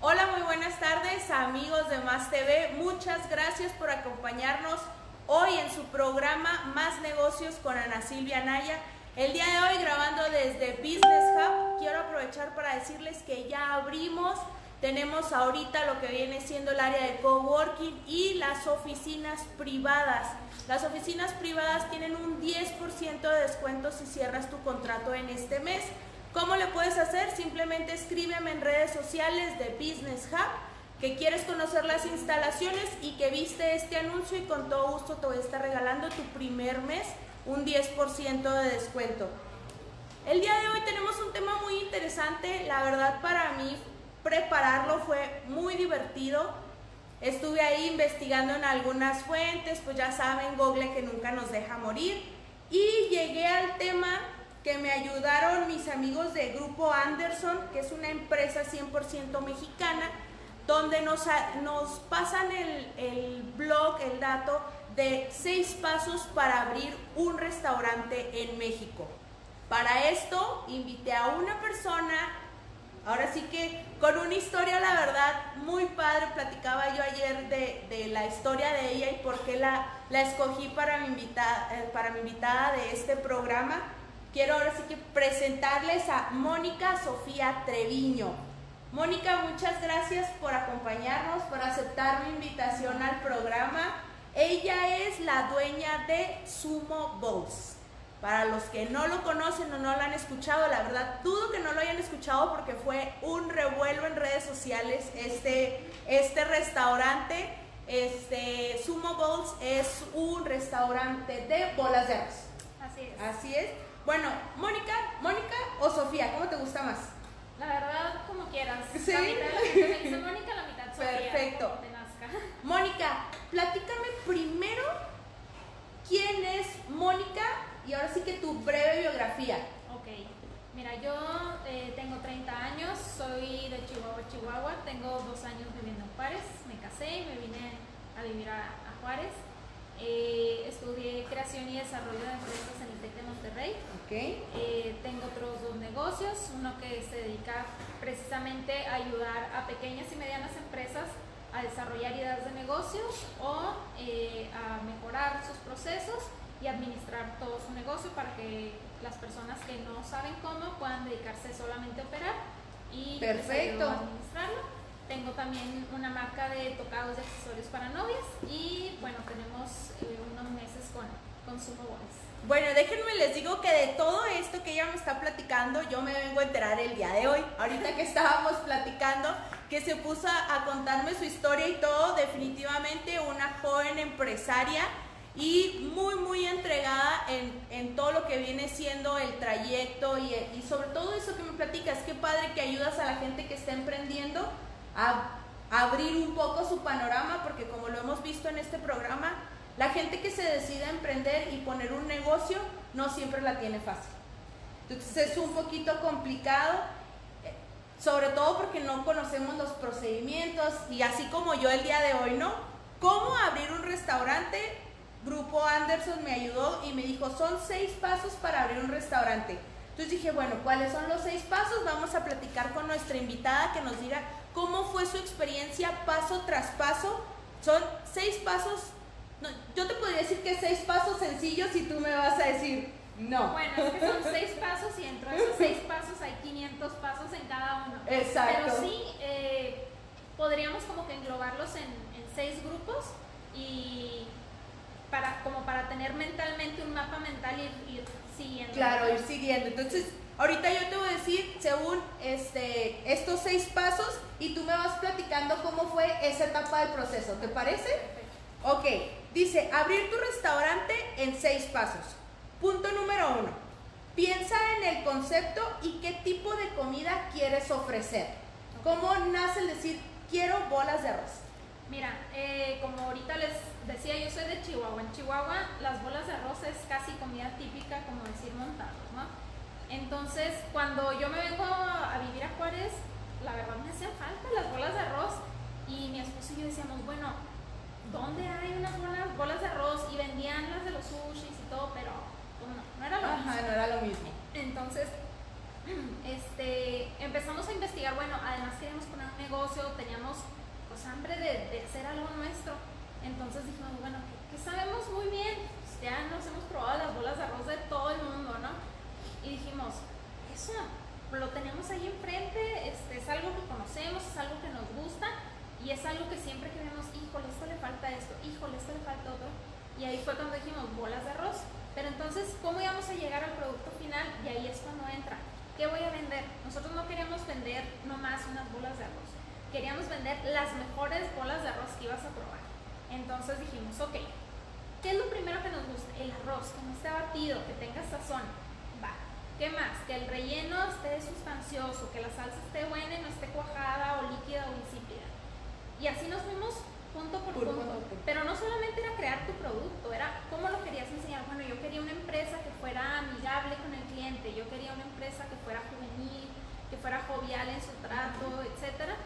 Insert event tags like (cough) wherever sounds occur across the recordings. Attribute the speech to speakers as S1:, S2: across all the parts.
S1: Hola, muy buenas tardes amigos de Más TV. Muchas gracias por acompañarnos hoy en su programa Más Negocios con Ana Silvia Naya. El día de hoy grabando desde Business Hub, quiero aprovechar para decirles que ya abrimos, tenemos ahorita lo que viene siendo el área de coworking y las oficinas privadas. Las oficinas privadas tienen un 10% de descuento si cierras tu contrato en este mes. ¿Cómo le puedes hacer? Simplemente escríbeme en redes sociales de Business Hub que quieres conocer las instalaciones y que viste este anuncio y con todo gusto te voy a estar regalando tu primer mes un 10% de descuento. El día de hoy tenemos un tema muy interesante, la verdad para mí prepararlo fue muy divertido. Estuve ahí investigando en algunas fuentes, pues ya saben, Google que nunca nos deja morir. Y llegué al tema que me ayudaron mis amigos de Grupo Anderson, que es una empresa 100% mexicana, donde nos, nos pasan el, el blog, el dato de seis pasos para abrir un restaurante en México. Para esto invité a una persona, ahora sí que con una historia, la verdad, muy padre. Platicaba yo ayer de, de la historia de ella y por qué la, la escogí para mi, invitada, eh, para mi invitada de este programa. Quiero ahora sí que presentarles a Mónica Sofía Treviño. Mónica, muchas gracias por acompañarnos, por aceptar mi invitación al programa. Ella es la dueña de Sumo Bowls. Para los que no lo conocen o no lo han escuchado, la verdad dudo que no lo hayan escuchado porque fue un revuelo en redes sociales este, este restaurante. Este, Sumo Bowls es un restaurante de bolas de arroz.
S2: Así es.
S1: Así es. Bueno, Mónica, Mónica o Sofía, ¿cómo te gusta más?
S2: La verdad, como quieras.
S1: Sí.
S2: La mitad de la gente me dice Mónica, la mitad Sofía.
S1: Perfecto.
S2: como te nazca.
S1: Mónica, platícame primero quién es Mónica y ahora sí que tu breve biografía.
S2: Ok. Mira, yo eh, tengo 30 años, soy de Chihuahua, Chihuahua. Tengo dos años viviendo en Juárez. Me casé y me vine a vivir a, a Juárez. Eh, estudié creación y desarrollo de empresas en el TEC de Monterrey.
S1: Ok.
S2: Eh, tengo otros dos negocios, uno que se dedica precisamente a ayudar a pequeñas y medianas empresas a desarrollar ideas de negocios o eh, a mejorar sus procesos y administrar todo su negocio para que las personas que no saben cómo puedan dedicarse solamente a operar y
S1: Perfecto.
S2: a administrarlo. Tengo también una marca de tocados de accesorios para novias y bueno, tenemos eh, unos meses con, con Sumo Boys.
S1: Bueno, déjenme les digo que de todo esto que ella me está platicando, yo me vengo a enterar el día de hoy. Ahorita que estábamos platicando, que se puso a contarme su historia y todo, definitivamente una joven empresaria y muy, muy entregada en, en todo lo que viene siendo el trayecto y, y sobre todo eso que me platicas, qué padre que ayudas a la gente que está emprendiendo a, a abrir un poco su panorama, porque como lo hemos visto en este programa, la gente que se decide a emprender y poner un negocio no siempre la tiene fácil. Entonces es un poquito complicado, eh, sobre todo porque no conocemos los procedimientos y así como yo el día de hoy, ¿no? ¿Cómo abrir un restaurante? Grupo Anderson me ayudó y me dijo, son seis pasos para abrir un restaurante. Entonces dije, bueno, ¿cuáles son los seis pasos? Vamos a platicar con nuestra invitada que nos diga cómo fue su experiencia paso tras paso. Son seis pasos no, yo te podría decir que seis pasos sencillos y tú me vas a decir no.
S2: Bueno, es que son seis pasos y dentro de esos seis pasos hay 500 pasos en cada uno.
S1: Exacto.
S2: Pero sí, eh, podríamos como que englobarlos en, en seis grupos y para, como para tener mentalmente un mapa mental y ir, siguiendo.
S1: Claro, ir siguiendo. Entonces, ahorita yo te voy a decir según este, estos seis pasos y tú me vas platicando cómo fue esa etapa del proceso. ¿Te parece?
S2: Perfecto.
S1: Ok, dice, abrir tu restaurante en seis pasos. Punto número uno, piensa en el concepto y qué tipo de comida quieres ofrecer. ¿Cómo nace el decir, quiero bolas de arroz?
S2: Mira, eh, como ahorita les decía, yo soy de Chihuahua. En Chihuahua las bolas de arroz es casi comida típica, como decir montados, ¿no? Entonces, cuando yo me vengo a vivir a Juárez, la verdad me hacían falta las bolas de arroz. Y mi esposo y yo decíamos, bueno, ¿dónde hay unas bolas, bolas de arroz? Y vendían las de los sushis y todo, pero pues, no, no era lo Ajá, mismo.
S1: no era lo mismo.
S2: Entonces, (clears throat) este, empezamos a investigar, bueno, además queríamos poner un negocio, teníamos pues hambre de, de hacer algo nuestro entonces dijimos, bueno, que, sabemos muy bien, pues ya nos hemos probado las bolas de arroz de todo el mundo, ¿no? Y dijimos, eso lo tenemos ahí enfrente, este, es algo que conocemos, es algo que nos gusta y es algo que siempre que vemos, híjole, esto le falta esto, híjole, esto le falta otro. Y ahí fue cuando dijimos bolas de arroz. Pero entonces, ¿cómo íbamos a llegar al producto final? Y ahí es cuando entra. ¿Qué voy a vender? Nosotros no queríamos vender nomás unas bolas de arroz. Queríamos vender las mejores bolas de arroz que ibas a probar. Entonces dijimos, ok, ¿qué es lo primero que nos gusta? El arroz, que no esté batido, que tenga sazón. Va. ¿Qué más? Que el relleno esté sustancioso, que la salsa esté buena y no esté cuajada o líquida o insípida. Y así nos fuimos punto por, punto. Pero no solamente era crear tu producto, era cómo lo querías enseñar. Bueno, yo quería una empresa que fuera amigable con el cliente, yo quería una empresa que fuera juvenil, que fuera jovial en su trato, etc.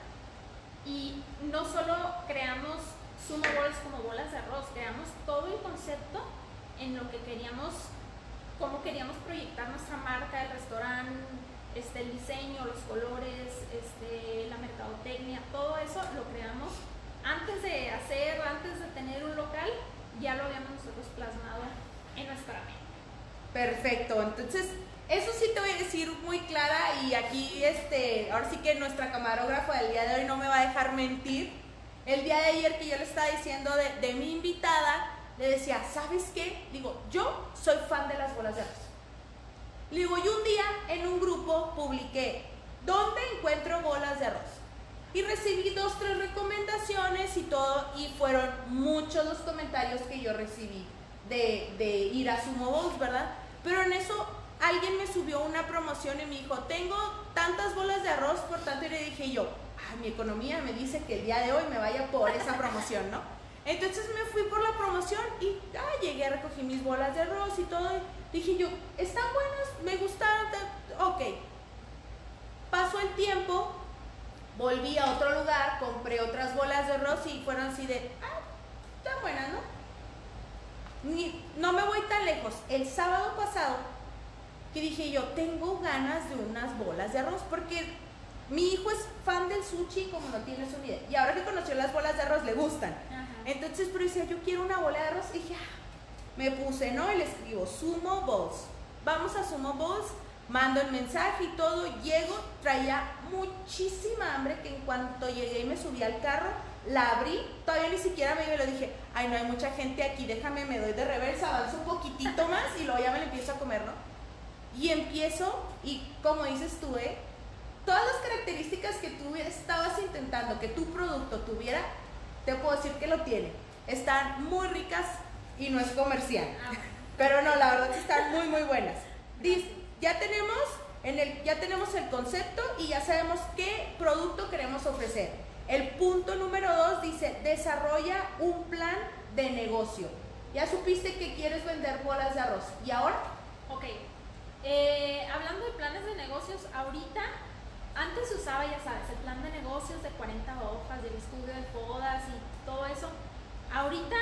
S2: Y no solo creamos sumo bolas como bolas de arroz, creamos todo el concepto en lo que queríamos, cómo queríamos proyectar nuestra marca, el restaurante, este, el diseño, los colores, este, la mercadotecnia, todo eso lo creamos antes de hacer, antes de tener un local, ya lo habíamos nosotros plasmado en nuestra mente.
S1: Perfecto, entonces eso sí te voy a decir muy clara y aquí este, ahora sí que nuestra camarógrafa del día de hoy no me va a dejar mentir. El día de ayer que yo le estaba diciendo de, mi invitada, le decía, ¿sabes qué? Digo, yo soy fan de las bolas de arroz. Le digo, y un día en un grupo publiqué, ¿dónde encuentro bolas de arroz? Y recibí dos, tres recomendaciones y todo, y fueron muchos los comentarios que yo recibí de, de ir a Sumo Bowls, ¿verdad? Pero en eso alguien me subió una promoción y me dijo, tengo tantas bolas de arroz, por tanto, y le dije yo, mi economía me dice que el día de hoy me vaya por esa promoción, ¿no? Entonces me fui por la promoción y ah, llegué, recogí mis bolas de arroz y todo. Dije yo, están buenas, me gustaron, ok. Pasó el tiempo, volví a otro lugar, compré otras bolas de arroz y fueron así de, ah, están buenas, ¿no? No me voy tan lejos. El sábado pasado, que dije yo, tengo ganas de unas bolas de arroz porque mi hijo es fan del sushi como no tiene su idea. Y ahora que conoció las bolas de arroz le gustan. Entonces, pero decía, yo quiero una bola de arroz. Y ya, me puse, ¿no? Y le escribo, Sumo Bowls. Vamos a Sumo Bowls, mando el mensaje y todo. Llego, traía muchísima hambre que en cuanto llegué y me subí al carro, la abrí, todavía ni siquiera me iba y lo dije, ay, no hay mucha gente aquí, déjame, me doy de reversa, avanzo un poquitito más y luego ya me lo empiezo a comer, ¿no? Y empiezo, y como dices tú, ¿eh? Todas las características que tú estabas intentando que tu producto tuviera, te puedo decir que lo tiene. Están muy ricas y no es comercial. Ah, Pero no, la verdad que están muy, muy buenas. Dice, ya tenemos, en el, ya tenemos el concepto y ya sabemos qué producto queremos ofrecer. El punto número dos dice, desarrolla un plan de negocio. Ya supiste que quieres vender bolas de arroz. ¿Y ahora?
S2: Ok. Eh, hablando de planes de negocios, ahorita antes usaba, ya sabes, el plan de negocios de 40 hojas, del estudio de podas y todo eso. Ahorita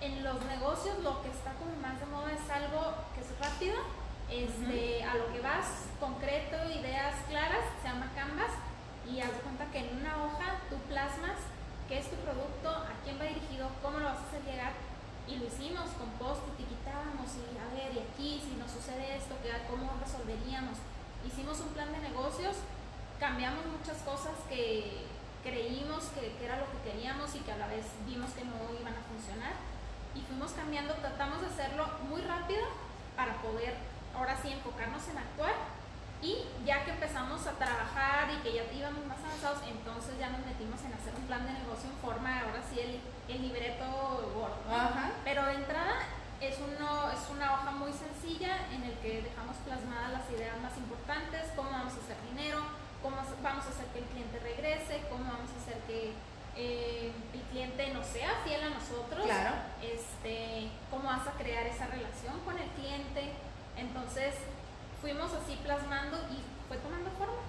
S2: en los negocios lo que está como más de moda es algo que es rápido, este, a lo que vas, concreto, ideas claras, se llama Canvas y haz de cuenta que en una hoja tú plasmas qué es tu producto, a quién va dirigido, cómo lo vas a hacer llegar y lo hicimos con post y quitábamos y a ver, y aquí si nos sucede esto, ¿cómo resolveríamos? Hicimos un plan de negocios cambiamos muchas cosas que creímos que, era lo que queríamos y que a la vez vimos que no iban a funcionar. Y fuimos cambiando, tratamos de hacerlo muy rápido para poder ahora sí enfocarnos en actuar. Y ya que empezamos a trabajar y que ya íbamos más avanzados, entonces ya nos metimos en hacer un plan de negocio en forma, ahora sí el, el libreto gordo. Pero de entrada es, uno, es una hoja muy sencilla en el que dejamos plasmadas las ideas más importantes, cómo vamos a hacer dinero, cómo vamos a hacer que el cliente regrese, cómo vamos a hacer que eh, el cliente no sea fiel a nosotros,
S1: claro.
S2: este, cómo vas a crear esa relación con el cliente. Entonces fuimos así plasmando y fue tomando forma.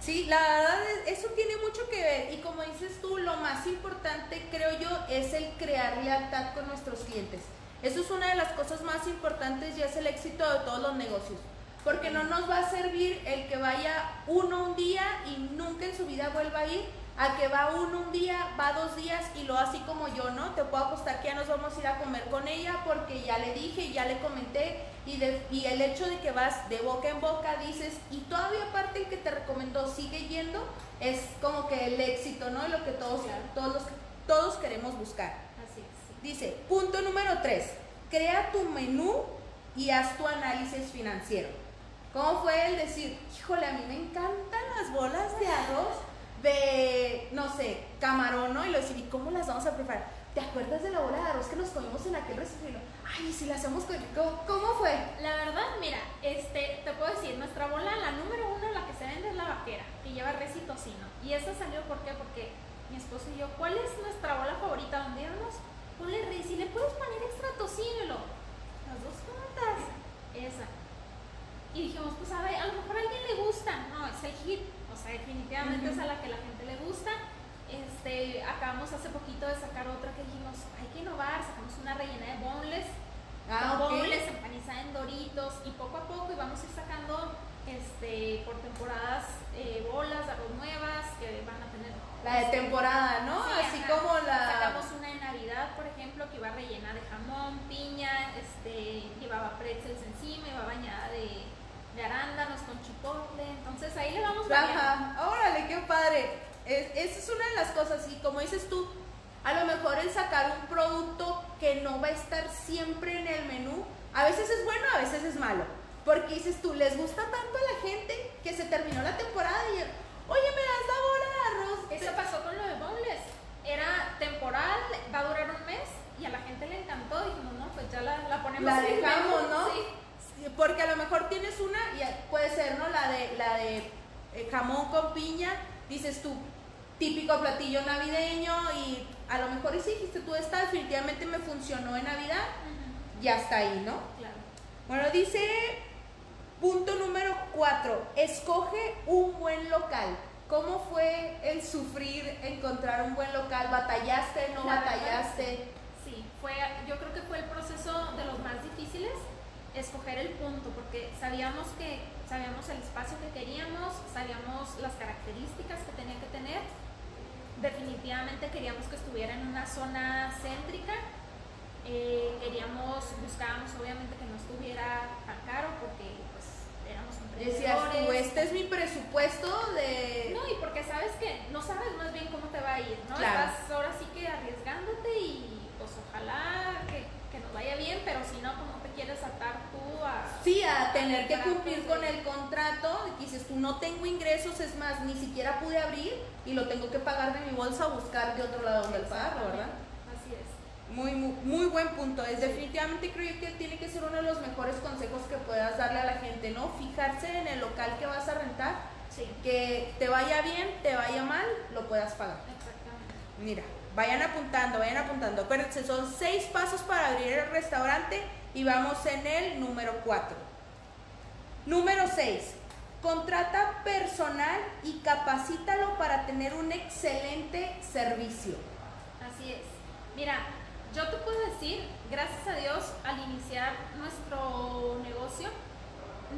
S1: Sí, la verdad eso tiene mucho que ver y como dices tú, lo más importante creo yo es el crear lealtad con nuestros clientes. Eso es una de las cosas más importantes y es el éxito de todos los negocios. Porque no nos va a servir el que vaya uno un día y nunca en su vida vuelva a ir a que va uno un día, va dos días y lo así como yo, ¿no? Te puedo apostar que ya nos vamos a ir a comer con ella porque ya le dije, ya le comenté y, de, y el hecho de que vas de boca en boca dices y todavía aparte el que te recomendó sigue yendo es como que el éxito, ¿no? Lo que todos, todos, todos queremos buscar.
S2: Así es.
S1: Dice, punto número tres, crea tu menú y haz tu análisis financiero. ¿Cómo fue el decir, híjole, a mí me encantan las bolas de arroz de, no sé, camarón, ¿no? Y lo decir, ¿y cómo las vamos a preparar? ¿Te acuerdas de la bola de arroz que nos comimos en aquel restaurante? Ay, si la hacemos con... ¿Cómo, fue?
S2: La verdad, mira, este, te puedo decir, nuestra bola, la número uno, la que se vende es la vaquera, que lleva res y tocino. Y esa salió, ¿por qué? Porque mi esposo y yo, ¿cuál es nuestra bola favorita? ¿Dónde íbamos? Ponle res y le puedes poner extra tocino lo... Las dos juntas. Esa. Y dijimos, pues a ver, a lo mejor a alguien le gusta. No, es el hit. O sea, definitivamente es a la que la gente le gusta. Este, acabamos hace poquito de sacar otra que dijimos, hay que innovar, sacamos una rellena de boneless,
S1: ah,
S2: boneless empanizada en doritos y poco a poco y vamos a ir sacando este, por temporadas eh, bolas, arroz nuevas que van a tener.
S1: La de temporada, ¿no? Así como la.
S2: Sacamos una de Navidad, por ejemplo, que iba rellena de jamón, piña, este, llevaba pretzels encima, iba bañada de, de arándanos con chipotle. Entonces ahí le vamos
S1: Ajá, órale, qué padre. Es, esa es una de las cosas, y como dices tú, a lo mejor el sacar un producto que no va a estar siempre en el menú, a veces es bueno, a veces es malo. Porque dices tú, les gusta tanto a la gente que se terminó la temporada y, oye, me das la bola de arroz.
S2: Eso pasó con lo de Boneless. Era temporal, va a durar un mes y a la gente le encantó. Dijimos, no, pues ya la, la ponemos.
S1: La dejamos, ¿no? Sí. Porque a lo mejor tienes una, y puede ser, ¿no? La de, la de eh, jamón con piña, dices tú, típico platillo navideño y a lo mejor y si dijiste tú esta definitivamente me funcionó en Navidad, ya está ahí, ¿no?
S2: Claro.
S1: Bueno, dice punto número cuatro, escoge un buen local. ¿Cómo fue el sufrir encontrar un buen local? ¿Batallaste, no batallaste?
S2: Sí, fue, yo creo que fue el proceso de los más difíciles, escoger el punto, porque sabíamos que sabíamos el espacio que queríamos, sabíamos las características que tenía que tener definitivamente queríamos que estuviera en una zona céntrica. Eh, queríamos, buscábamos obviamente que no estuviera tan caro porque pues éramos
S1: Decías tú, este es mi presupuesto de...
S2: No, y porque sabes que no sabes más bien cómo te va a ir, ¿no? Estás ahora sí que arriesgándote y pues ojalá que, que nos vaya bien, pero si no, como te quieres atar tú a...
S1: Sí, a tener que cumplir con el contrato, y dices tú no tengo ingresos, es más, ni siquiera pude abrir y lo tengo que pagar de mi bolsa o buscar de otro lado donde pagarlo, ¿verdad?
S2: Así es.
S1: Muy, muy, muy, buen punto. Es definitivamente creo que tiene que ser uno de los mejores consejos que puedas darle a la gente, ¿no? Fijarse en el local que vas a rentar,
S2: sí.
S1: que te vaya bien, te vaya mal, lo puedas pagar.
S2: Exactamente.
S1: Mira, vayan apuntando, vayan apuntando. Acuérdense, son seis pasos para abrir el restaurante y vamos en el número 4. Número 6. Contrata personal y capacítalo para tener un excelente servicio.
S2: Así es. Mira, yo te puedo decir, gracias a Dios, al iniciar nuestro negocio,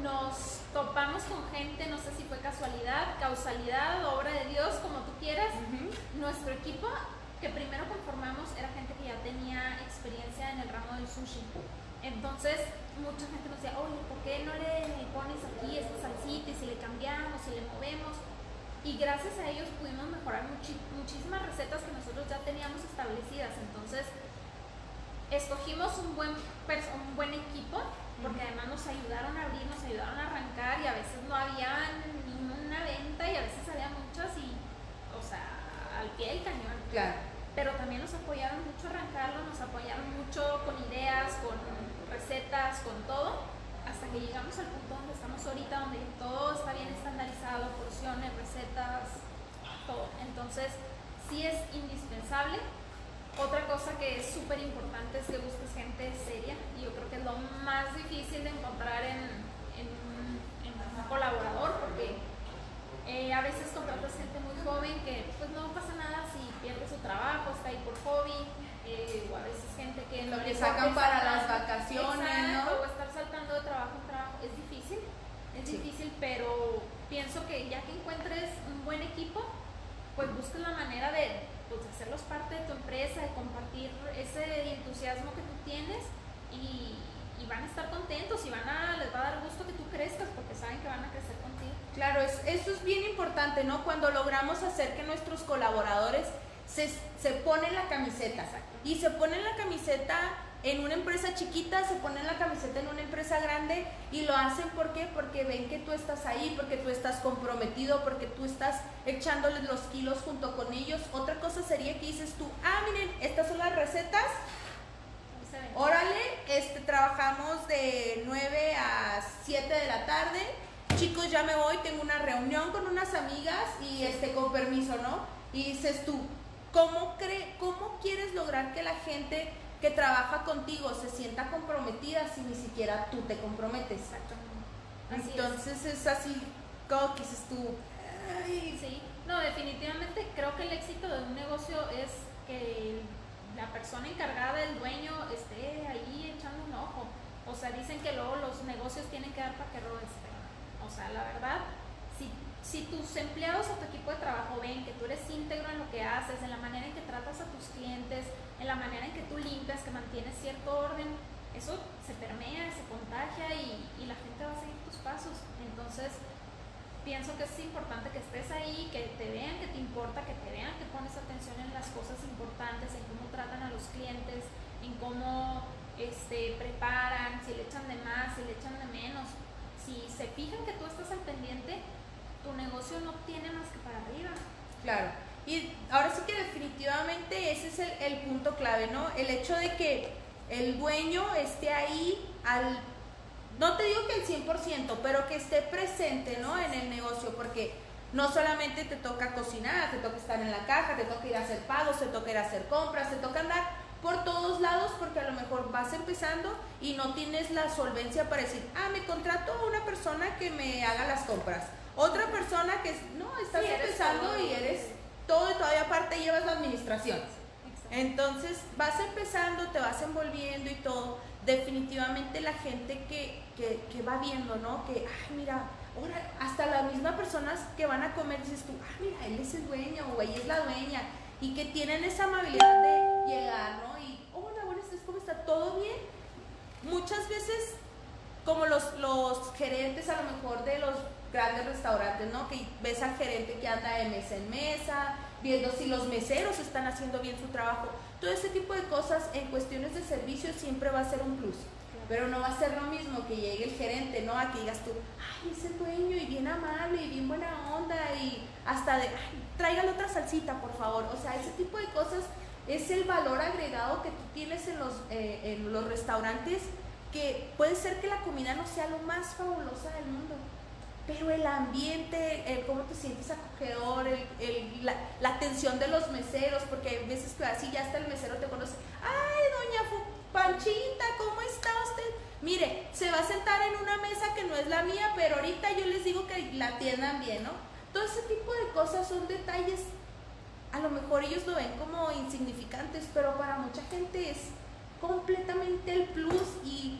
S2: nos topamos con gente, no sé si fue casualidad, causalidad, obra de Dios, como tú quieras. Nuestro equipo que primero conformamos era gente que ya tenía experiencia en el ramo del sushi. Entonces, mucha gente nos decía, oye, ¿por qué no le pones aquí esta salsita y si le cambiamos, si le movemos? Y gracias a ellos pudimos mejorar muchísimas recetas que nosotros ya teníamos establecidas. Entonces, escogimos un buen, un buen equipo, porque además nos ayudaron a abrir, nos ayudaron a arrancar y a veces no había ninguna venta y a veces había muchas y, o sea, al pie del cañón.
S1: Claro.
S2: Pero también nos apoyaron mucho a arrancarlo, nos apoyaron mucho con ideas, con recetas, con todo, hasta que llegamos al punto donde estamos ahorita, donde todo está bien estandarizado, porciones, recetas, todo. Entonces, sí es indispensable. Otra cosa que es súper importante es que busques gente seria, y yo creo que es lo más difícil de encontrar en, un colaborador, porque eh, a veces contratas gente muy joven que pues no pasa nada si pierde su trabajo, está ahí por hobby, eh, o a veces gente que
S1: lo que sacan para las vacaciones, ¿no?
S2: O estar saltando de trabajo en trabajo es difícil, es difícil, pero pienso que ya que encuentres un buen equipo, pues busques la manera de pues, hacerlos parte de tu empresa, de compartir ese entusiasmo que tú tienes y, van a estar contentos y van a, les va a dar gusto que tú crezcas porque saben que van a crecer contigo.
S1: Claro, es, eso es bien importante, ¿no? Cuando logramos hacer que nuestros colaboradores se, se ponen la camiseta y se ponen la camiseta en una empresa chiquita, se ponen la camiseta en una empresa grande y lo hacen ¿por qué? Porque ven que tú estás ahí, porque tú estás comprometido, porque tú estás echándoles los kilos junto con ellos. Otra cosa sería que dices tú, ah, miren, estas son las recetas. Órale, este, trabajamos de 9 a 7 de la tarde. Chicos, ya me voy, tengo una reunión con unas amigas y este, con permiso, ¿no? Y dices tú, ¿cómo, cree, ¿cómo quieres lograr que la gente que trabaja contigo se sienta comprometida si ni siquiera tú te comprometes.
S2: Exactamente.
S1: Entonces es. así como que dices tú.
S2: Sí, no, definitivamente creo que el éxito de un negocio es que la persona encargada, el dueño, esté ahí echando un ojo. O sea, dicen que luego los negocios tienen que dar para que robes. O sea, la verdad, si tus empleados o tu equipo de trabajo ven que tú eres íntegro en lo que haces, en la manera en que tratas a tus clientes, en la manera en que tú limpias, que mantienes cierto orden, eso se permea, se contagia y, la gente va a seguir tus pasos. Entonces, pienso que es importante que estés ahí, que te vean que te importa, que te vean que pones atención en las cosas importantes, en cómo tratan a los clientes, en cómo este, preparan, si le echan de más, si le echan de menos. Si se fijan que tú estás al pendiente, tu negocio no tiene más que para arriba.
S1: Claro. Y ahora sí que definitivamente ese es el, punto clave, ¿no? El hecho de que el dueño esté ahí al, no te digo que el 100%, pero que esté presente, ¿no? En el negocio, porque no solamente te toca cocinar, te toca estar en la caja, te toca ir a hacer pagos, te toca ir a hacer compras, te toca andar por todos lados porque a lo mejor vas empezando y no tienes la solvencia para decir, ah, me contrato a una persona que me haga las compras otra persona que no, estás empezando y eres todo y todavía aparte llevas la administración. Entonces vas empezando, te vas envolviendo y todo. Definitivamente la gente que, que, va viendo, ¿no? Que, ay, mira, ahora hasta las mismas personas que van a comer dices tú, ay, mira, él es el dueño o ella es la dueña. Y que tienen esa amabilidad de llegar, ¿no? Y, hola, buenas tardes, ¿cómo está? ¿Todo bien? Muchas veces, como los, los gerentes a lo mejor de los grandes restaurantes, ¿no? Que ves al gerente que anda de mesa en mesa, viendo si los meseros están haciendo bien su trabajo. Todo ese tipo de cosas en cuestiones de servicio siempre va a ser un plus. Pero no va a ser lo mismo que llegue el gerente, ¿no? A que digas tú, ay, ese dueño y bien amable y bien buena onda y hasta de, ay, tráigale otra salsita, por favor. O sea, ese tipo de cosas es el valor agregado que tú tienes en los, eh, en los restaurantes que puede ser que la comida no sea lo más fabulosa del mundo, pero el ambiente, el cómo te sientes acogedor, el, la, atención de los meseros, porque hay veces que así ya hasta el mesero te conoce, ay, doña Panchita, ¿cómo está usted? Mire, se va a sentar en una mesa que no es la mía, pero ahorita yo les digo que la atiendan bien, ¿no? Todo ese tipo de cosas son detalles, a lo mejor ellos lo ven como insignificantes, pero para mucha gente es completamente el plus y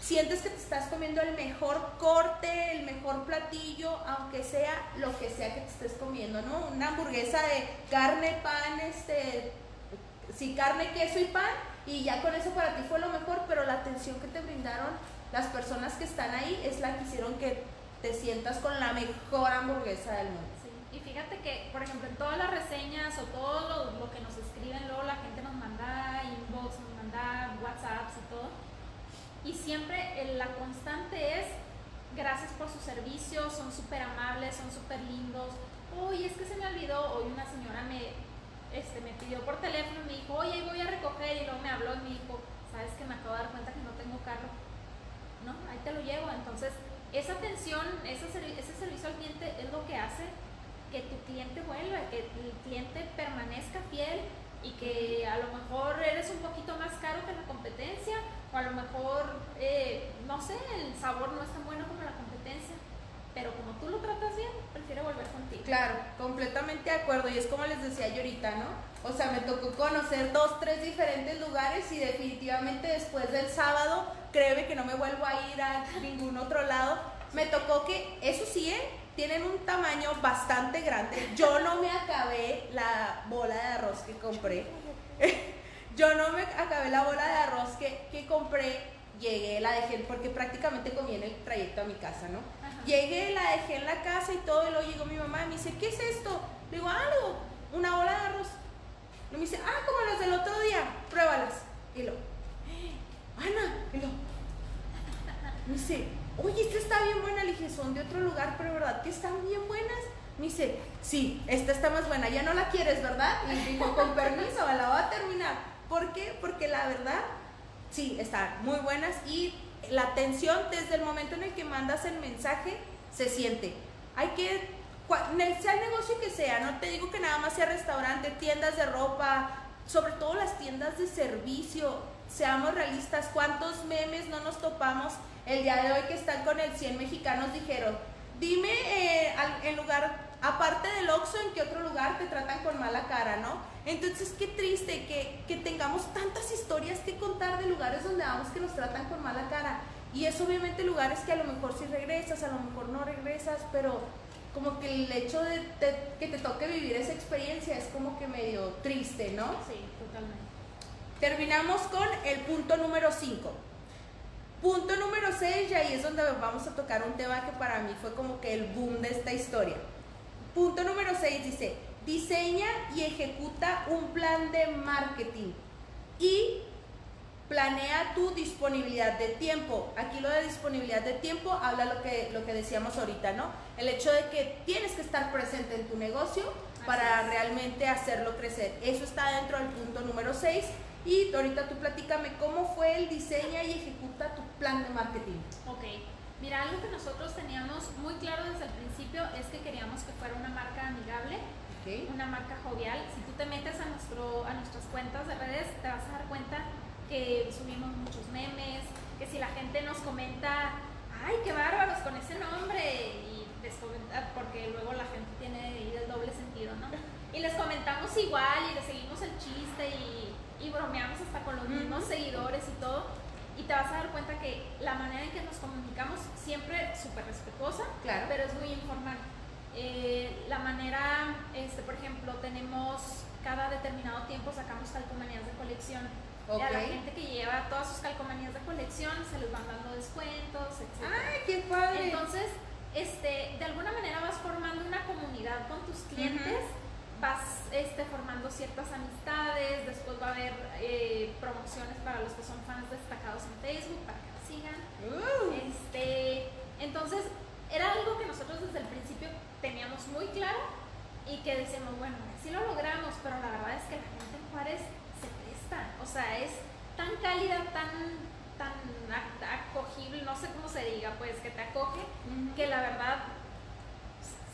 S1: sientes que te estás comiendo el mejor corte, el mejor platillo, aunque sea lo que sea que te estés comiendo, ¿no? Una hamburguesa de carne, pan, este, sí, carne, queso y pan, y ya con eso para ti fue lo mejor, pero la atención que te brindaron las personas que están ahí es la que hicieron que te sientas con la mejor hamburguesa del mundo.
S2: Sí. Y fíjate que, por ejemplo, en todas las reseñas o todo lo, lo que nos escriben, luego la gente nos manda inbox, nos manda WhatsApps y todo y siempre la constante es gracias por su servicio, son súper amables, son súper lindos. Uy, es que se me olvidó, hoy una señora me, este, me pidió por teléfono y me dijo, oye, voy a recoger y luego me habló y me dijo, sabes que me acabo de dar cuenta que no tengo carro. No, ahí te lo llevo. Entonces, esa atención, ese, ese servicio al cliente es lo que hace que tu cliente vuelva, que el cliente permanezca fiel y que a lo mejor eres un poquito más caro que la competencia o a lo mejor, eh, no sé, el sabor no es tan bueno como la competencia, pero como tú lo tratas bien, prefiero volver contigo.
S1: Claro, completamente de acuerdo y es como les decía yo ahorita, ¿no? O sea, me tocó conocer dos, tres diferentes lugares y definitivamente después del sábado, créeme que no me vuelvo a ir a ningún otro lado. Me tocó que, eso sí, ¿eh? tienen un tamaño bastante grande. Yo no me acabé la bola de arroz que compré. Yo no me acabé la bola de arroz que, que compré. Llegué, la dejé, porque prácticamente comí en el trayecto a mi casa, ¿no? Llegué, la dejé en la casa y todo, y luego llegó mi mamá y me dice, ¿qué es esto? Le digo, algo, una bola de arroz. Y me dice, ah, como las del otro día, pruébalas. Y lo, Ana, y lo, me dice, oye, esta está bien buena. Le dije, son de otro lugar, pero ¿verdad que están bien buenas? Me dice, sí, esta está más buena, ya no la quieres, ¿verdad? Y dijo, con permiso, la voy a terminar. ¿Por qué? Porque la verdad, sí, están muy buenas y la atención desde el momento en el que mandas el mensaje se siente. Hay que, sea el negocio que sea, no te digo que nada más sea restaurante, tiendas de ropa, sobre todo las tiendas de servicio, seamos realistas, ¿cuántos memes no nos topamos el día de hoy que están con el 100 mexicanos dijeron, dime eh, en lugar, aparte del Oxxo, en qué otro lugar te tratan con mala cara, ¿no? Entonces, qué triste que, que tengamos tantas historias que contar de lugares donde vamos que nos tratan con mala cara. Y es obviamente lugares que a lo mejor sí regresas, a lo mejor no regresas, pero como que el hecho de, que te toque vivir esa experiencia es como que medio triste, ¿no?
S2: Sí, totalmente.
S1: Terminamos con el punto número 5. Punto número 6, y ahí es donde vamos a tocar un tema que para mí fue como que el boom de esta historia. Punto número 6 dice, diseña y ejecuta un plan de marketing y planea tu disponibilidad de tiempo. Aquí lo de disponibilidad de tiempo habla lo que, lo que decíamos ahorita, ¿no? El hecho de que tienes que estar presente en tu negocio para realmente hacerlo crecer. Eso está dentro del punto número 6 y ahorita tú platícame cómo fue el diseño y ejecuta tu plan de marketing.
S2: Ok, mira, algo que nosotros teníamos muy claro desde el principio es que queríamos que fuera una marca amigable, una marca jovial. Si tú te metes a, nuestro, a nuestras cuentas de redes, te vas a dar cuenta que subimos muchos memes, que si la gente nos comenta, ay, qué bárbaros con ese nombre, y les comenta, porque luego la gente tiene el doble sentido, ¿no? (laughs) Y les comentamos igual y les seguimos el chiste y y bromeamos hasta con los mismos seguidores y todo. Y te vas a dar cuenta que la manera en que nos comunicamos siempre súper respetuosa,
S1: claro.
S2: pero es muy informal. Eh, la manera, este, por ejemplo, tenemos cada determinado tiempo sacamos calcomanías de colección. Y a la gente que lleva todas sus calcomanías de colección se les van dando descuentos, etc.
S1: ¡Ay, qué padre!
S2: Entonces, este, de alguna manera vas formando una comunidad con tus clientes vas este, formando ciertas amistades, después va a haber eh, promociones para los que son fans destacados en Facebook, para que nos sigan.
S1: Uh.
S2: Este, entonces, era algo que nosotros desde el principio teníamos muy claro y que decíamos, bueno, sí lo logramos, pero la verdad es que la gente en Juárez se presta, o sea, es tan cálida, tan tan acogible, no sé cómo se diga, pues que te acoge, que la verdad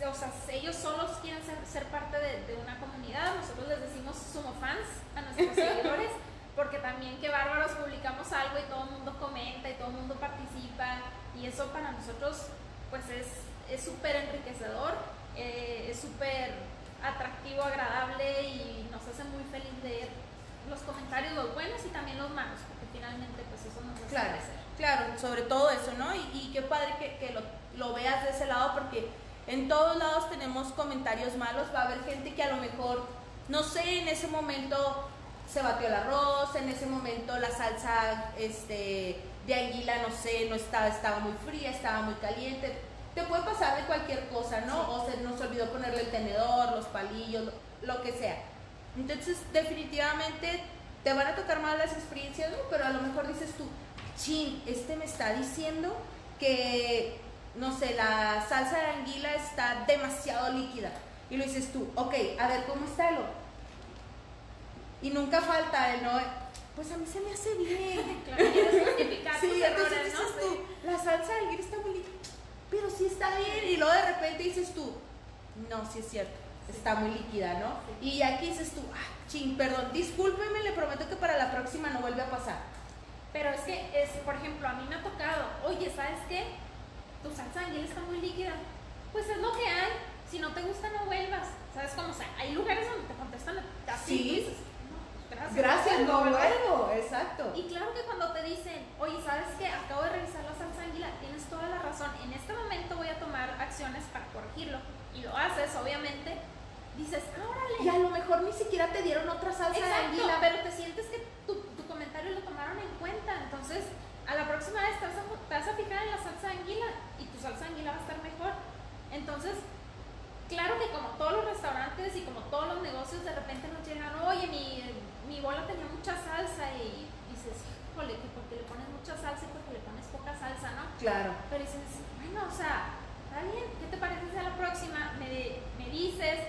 S2: o sea, ellos solos quieren ser, parte de, una comunidad, nosotros les decimos somos fans a nuestros (laughs) seguidores, porque también que bárbaros publicamos algo y todo el mundo comenta y todo el mundo participa, y eso para nosotros pues es súper enriquecedor, eh, es súper atractivo, agradable y nos hace muy feliz leer los comentarios, los buenos y también los malos, porque finalmente pues eso nos hace
S1: claro,
S2: crecer.
S1: Claro, sobre todo eso, ¿no? Y, qué padre que, que lo, lo veas de ese lado porque en todos lados tenemos comentarios malos, va a haber gente que a lo mejor, no sé, en ese momento se batió el arroz, en ese momento la salsa este, de anguila, no sé, no estaba, estaba muy fría, estaba muy caliente. Te puede pasar de cualquier cosa, ¿no? O se nos olvidó ponerle el tenedor, los palillos, lo, que sea. Entonces, definitivamente te van a tocar mal las experiencias, ¿no? Pero a lo mejor dices tú, chin, este me está diciendo que no sé, la salsa de anguila está demasiado líquida. Y lo dices tú, ok, a ver, ¿cómo está el Y nunca falta el no, pues a mí se me hace bien. (laughs)
S2: Claro,
S1: sí, entonces dices tú, la salsa de anguila está muy líquida, pero sí está bien. Y luego de repente dices tú, no, sí es cierto, está muy líquida, ¿no? Y aquí dices tú, ah, ching, perdón, discúlpeme, le prometo que para la próxima no vuelve a pasar.
S2: Pero es que, es, por ejemplo, a mí me ha tocado, oye, ¿sabes qué? Tu salsa de está muy líquida. Pues es lo que hay. Si no te gusta, no vuelvas. ¿Sabes cómo? O sea, hay lugares donde te contestan así.
S1: Sí. gracias. Gracias, no vuelvo. Exacto.
S2: Y claro que cuando te dicen, oye, ¿sabes qué? Acabo de revisar la salsa anguila, tienes toda la razón en este momento voy a tomar acciones para corregirlo. Y lo haces, obviamente, dices, órale.
S1: Y a lo mejor ni siquiera te dieron otra salsa de
S2: Exacto,
S1: anguila.
S2: pero te sientes que tu, tu comentario lo tomaron en cuenta. Entonces, a la próxima vez te vas, a, te vas a fijar en la salsa de anguila de anguila va a estar mejor. Entonces, claro que como todos los restaurantes y como todos los negocios, de repente nos llegan, oye, mi, mi bola tenía mucha salsa y dices, híjole, que porque le pones mucha salsa y porque le pones poca salsa, ¿no?
S1: Claro.
S2: Pero dices, bueno, o sea, está bien, ¿qué te parece si a la próxima me, me dices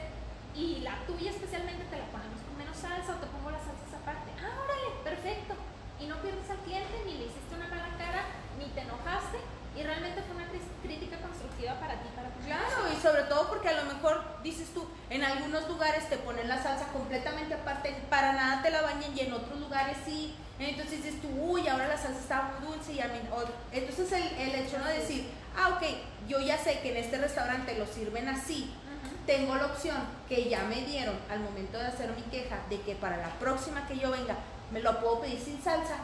S2: y la tuya especialmente te la ponemos con menos salsa o te pongo las salsas aparte? Ah, órale, perfecto. Y no pierdes al cliente, ni le hiciste una mala cara, ni te enojaste y realmente fue una crítica constructiva para ti, para tu
S1: Claro, y sobre todo porque a lo mejor dices tú, en algunos lugares te ponen la salsa completamente aparte, para nada te la bañan y en otros lugares sí. Entonces dices tú, uy, ahora la salsa está muy dulce y a mí. entonces el, el hecho no de decir, ah, ok, yo ya sé que en este restaurante lo sirven así. Tengo la opción que ya me dieron al momento de hacer mi queja de que para la próxima que yo venga me lo puedo pedir sin salsa.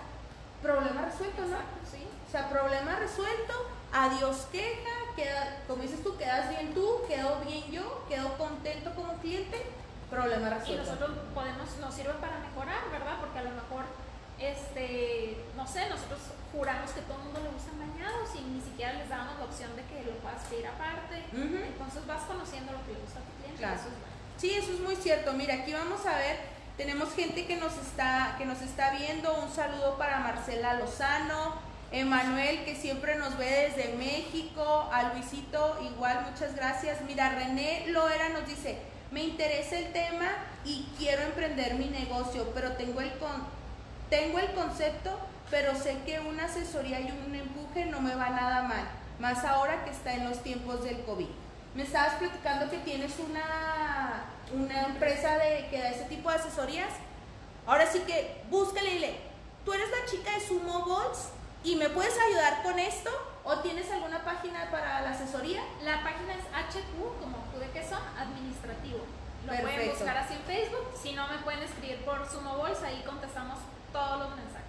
S1: Problema resuelto, ¿no? O sea, problema resuelto, adiós queja, queda, como dices tú, quedas bien tú, quedo bien yo, quedo contento como cliente, problema
S2: Y
S1: resuelto.
S2: nosotros podemos, nos sirve para mejorar, ¿verdad? Porque a lo mejor, este, no sé, nosotros juramos que todo el mundo le gustan bañados y ni siquiera les damos la opción de que lo puedas pedir aparte. Entonces vas conociendo lo que le gusta a tu cliente. y
S1: Claro.
S2: eso es bueno.
S1: Sí, eso es muy cierto. Mira, aquí vamos a ver, tenemos gente que nos está, que nos está viendo. Un saludo para Marcela Lozano, Emanuel, que siempre nos ve desde México, a Luisito, igual, muchas gracias. Mira, René Loera nos dice, me interesa el tema y quiero emprender mi negocio, pero tengo el, con, tengo el concepto, pero sé que una asesoría y un empuje no me va nada mal, más ahora que está en los tiempos del COVID. Me estabas platicando que tienes una, una empresa de, que da ese tipo de asesorías. Ahora sí que búscale y dile, tú eres la chica de Sumo Balls y me puedes ayudar con esto o tienes alguna página para la asesoría.
S2: La página es HQ, como Q de queso, administrativo. Lo pueden buscar así en Facebook. Si no, me pueden escribir por Sumo Bols, ahí contestamos todos los mensajes.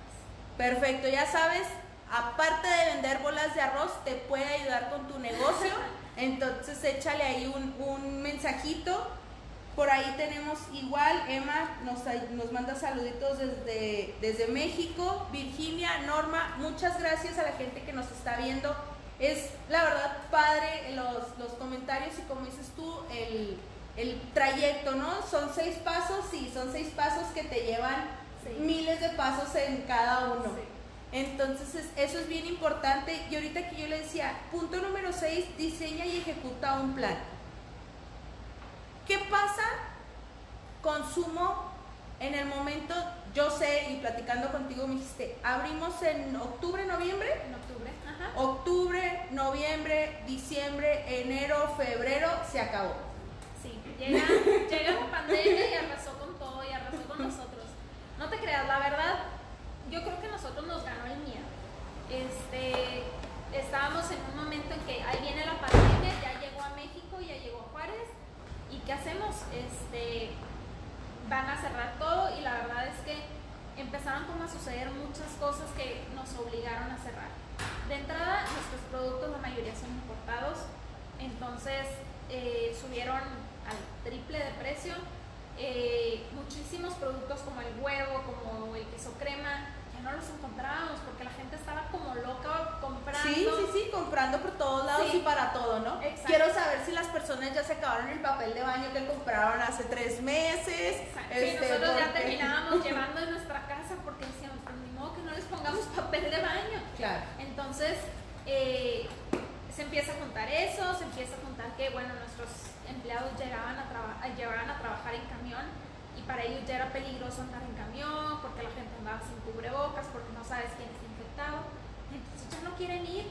S1: Perfecto, ya sabes, aparte de vender bolas de arroz, te puede ayudar con tu negocio. (laughs) Entonces échale ahí un, un mensajito. Por ahí tenemos igual, Emma nos, nos manda saluditos desde, desde México. Virginia, Norma, muchas gracias a la gente que nos está viendo. Es la verdad padre los, los comentarios y como dices tú, el, el trayecto, ¿no? Son seis pasos y son seis pasos que te llevan
S2: Sí.
S1: miles de pasos en cada uno.
S2: Sí.
S1: Entonces es- eso es bien importante. Y ahorita que yo le decía, punto número 6, diseña y ejecuta un plan. ¿Qué pasa con Sumo en el momento, yo sé, y platicando contigo me dijiste, abrimos en octubre, noviembre?
S2: En octubre. Ajá.
S1: Octubre, noviembre, diciembre, enero, febrero, se acabó.
S2: Sí, llega, llega la pandemia y arrasó con todo y arrasó con nosotros. No te creas, la verdad, yo creo que a nosotros nos ganó el miedo. Este, estábamos en un momento en que ahí viene la pandemia, ya llegó a México, ya llegó a Juárez, ¿y qué hacemos? Este, van a cerrar todo y la verdad es que empezaron como a suceder muchas cosas que nos obligaron a cerrar. De entrada, nuestros productos, la mayoría son importados, entonces eh, subieron al triple de precio. Eh, muchísimos productos como el huevo, como el queso crema, no los encontrábamos porque la gente estaba como loca comprando.
S1: Sí, sí, sí, comprando por todos lados
S2: Sí.
S1: y para todo, ¿no?
S2: Exacto.
S1: Quiero saber si las personas ya se acabaron el papel de baño que compraron hace tres meses.
S2: Exacto.
S1: este,
S2: Sí, nosotros ya terminábamos (laughs) llevando en nuestra casa porque decíamos, pues ni modo que no les pongamos (laughs) papel de baño.
S1: Claro.
S2: Entonces, eh, se empieza a juntar eso, se empieza a juntar que, bueno, nuestros empleados llegaban a, llegaban a trabajar en camión para ellos ya era peligroso andar en camión porque la gente andaba sin cubrebocas, porque no sabes quién está infectado. Entonces ya no quieren ir.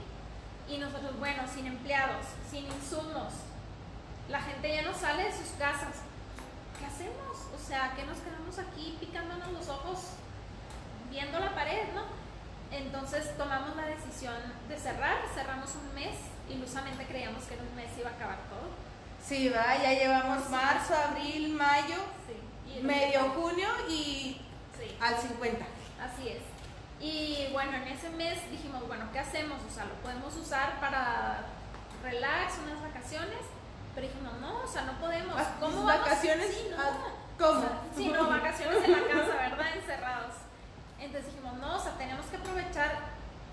S2: Y nosotros, bueno, sin empleados, sin insumos, la gente ya no sale de sus casas. ¿Qué hacemos? O sea, que nos quedamos aquí picándonos los ojos viendo la pared, ¿no? Entonces tomamos la decisión de cerrar, cerramos un mes, ilusamente creíamos que en un mes iba a acabar todo.
S1: Sí, va, ya llevamos marzo, abril, mayo,
S2: Sí.
S1: Medio junio y
S2: Sí,
S1: al 50.
S2: así es. Y bueno, en ese mes dijimos, bueno, ¿qué hacemos? O sea, lo podemos usar para relax, unas vacaciones, pero dijimos, no, o sea, no podemos.
S1: Ah,
S2: ¿Cómo
S1: vacaciones?
S2: Sí, no.
S1: Ah, ¿Cómo?
S2: O sea, sí, no, vacaciones en la casa, ¿verdad? Encerrados. Entonces dijimos, no, o sea, tenemos que aprovechar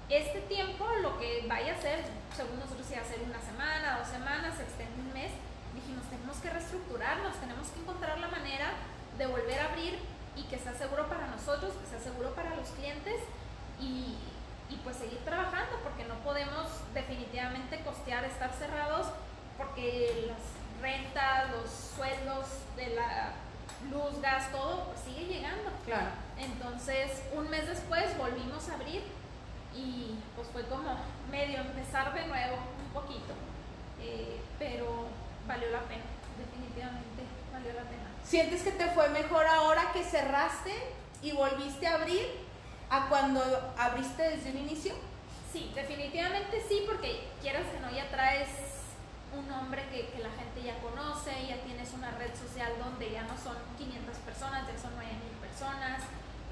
S2: este tiempo, lo que vaya a ser, según nosotros iba a ser una semana, dos semanas, se extiende un mes, dijimos, tenemos que reestructurarnos, tenemos que encontrar la manera de volver a abrir y que sea seguro para nosotros, que sea seguro para los clientes y, y pues seguir trabajando, porque no podemos definitivamente costear estar cerrados, porque las rentas, los sueldos de la luz, gas, todo, pues sigue llegando.
S1: Claro.
S2: Entonces, un mes después volvimos a abrir y pues fue como medio empezar de nuevo, un poquito. Eh, pero valió la pena, definitivamente valió la pena.
S1: ¿Sientes que te fue mejor ahora que cerraste y volviste a abrir a cuando abriste desde un inicio?
S2: Sí, definitivamente sí, porque quieras que no, ya traes un nombre que, la gente ya conoce, ya tienes una red social donde ya no son 500 personas, ya son 9000 personas.